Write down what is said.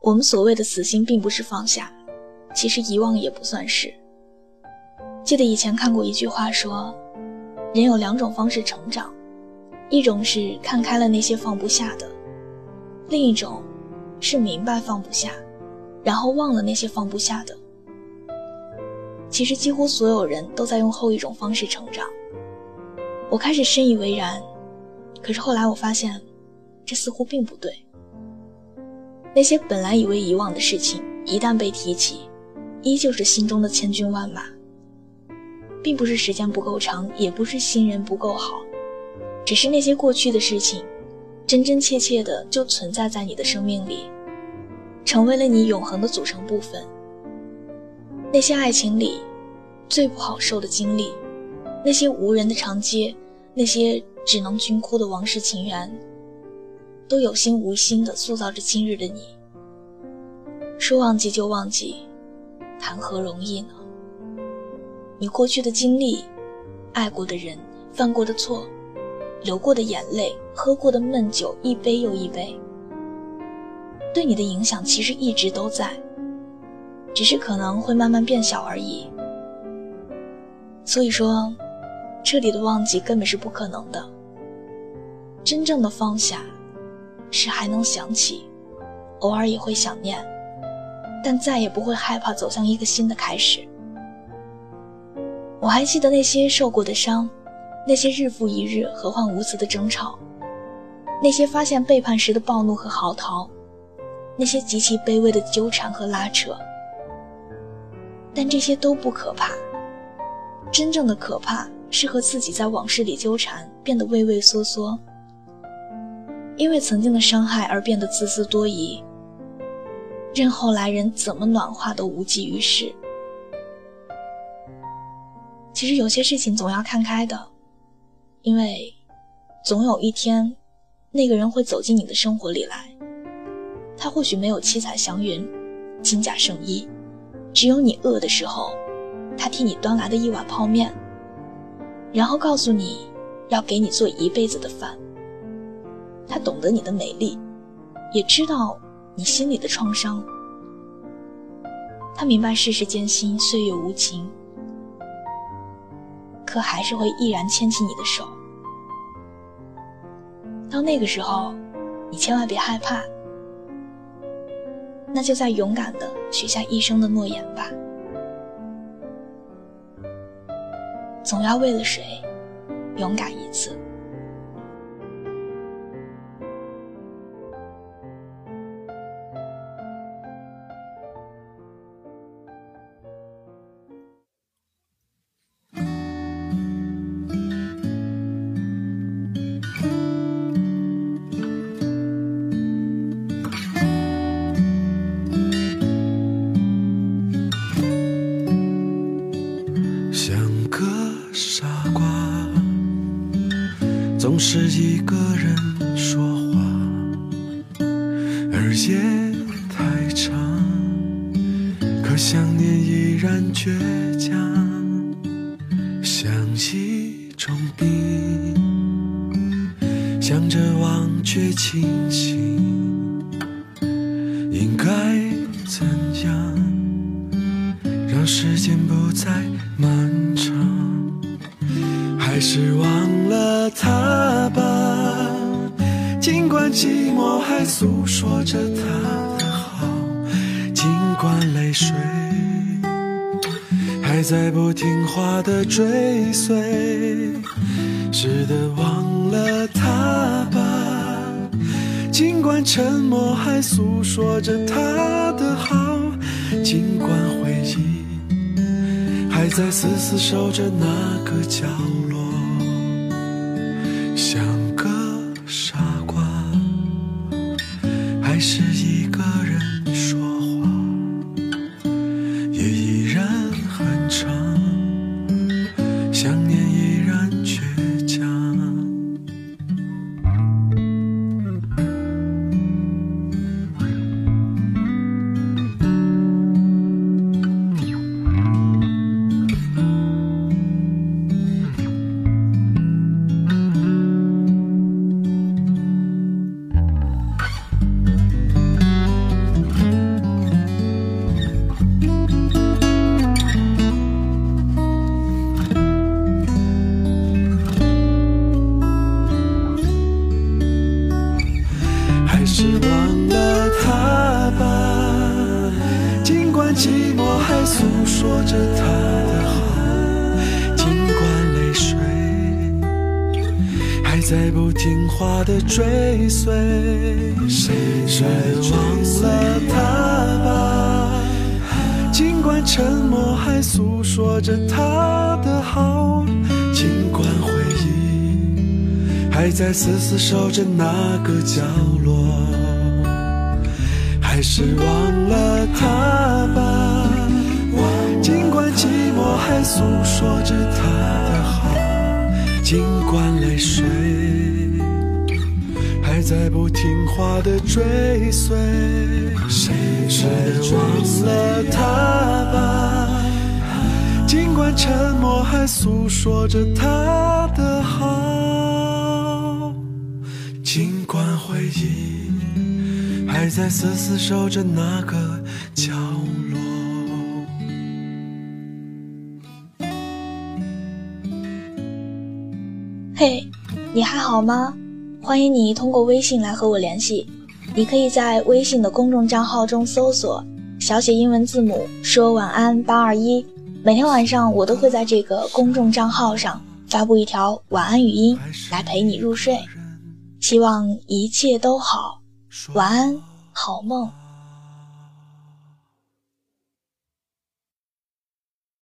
我们所谓的死心，并不是放下，其实遗忘也不算是。记得以前看过一句话说，人有两种方式成长，一种是看开了那些放不下的，另一种是明白放不下，然后忘了那些放不下的。其实几乎所有人都在用后一种方式成长。我开始深以为然，可是后来我发现，这似乎并不对。那些本来以为遗忘的事情，一旦被提起，依旧是心中的千军万马。并不是时间不够长，也不是新人不够好，只是那些过去的事情，真真切切的就存在在你的生命里，成为了你永恒的组成部分。那些爱情里最不好受的经历，那些无人的长街，那些只能君哭的王室情缘，都有心无心的塑造着今日的你。说忘记就忘记，谈何容易呢？你过去的经历，爱过的人，犯过的错，流过的眼泪，喝过的闷酒，一杯又一杯，对你的影响其实一直都在，只是可能会慢慢变小而已。所以说，彻底的忘记根本是不可能的。真正的放下，是还能想起，偶尔也会想念，但再也不会害怕走向一个新的开始。我还记得那些受过的伤，那些日复一日何患无辞的争吵，那些发现背叛时的暴怒和嚎啕，那些极其卑微的纠缠和拉扯。但这些都不可怕，真正的可怕是和自己在往事里纠缠，变得畏畏缩缩，因为曾经的伤害而变得自私多疑，任后来人怎么暖化都无济于事。其实有些事情总要看开的，因为总有一天，那个人会走进你的生活里来。他或许没有七彩祥云、金甲圣衣，只有你饿的时候，他替你端来的一碗泡面，然后告诉你要给你做一辈子的饭。他懂得你的美丽，也知道你心里的创伤。他明白世事艰辛，岁月无情。可还是会毅然牵起你的手。到那个时候，你千万别害怕，那就再勇敢的许下一生的诺言吧。总要为了谁，勇敢一次。总是一个人说话，而夜太长，可想念依然倔强，像一种病，想着忘却清醒，应该怎样让时间不再漫长？还是忘了他，尽管寂寞还诉说着他的好，尽管泪水还在不听话的追随。是的，忘了他吧，尽管沉默还诉说着他的好，尽管回忆还在死死守着那个角落。是忘了他吧。尽管寂寞还诉说着他的好，尽管泪水还在不听话的追随，谁忘了他吧。尽管沉默还诉说着他的好，尽管回还在死死守着那个角落。还是忘了他吧，尽管寂寞还诉说着他的好，尽管泪水还在不听话的追随，谁的忘了他吧，尽管沉默还诉说着他尽管回忆。还在死死守着那个角落。嘿，你还好吗？欢迎你通过微信来和我联系。你可以在微信的公众账号中搜索小写英文字母说晚安八二一。每天晚上我都会在这个公众账号上发布一条晚安语音来陪你入睡。希望一切都好，晚安。好梦。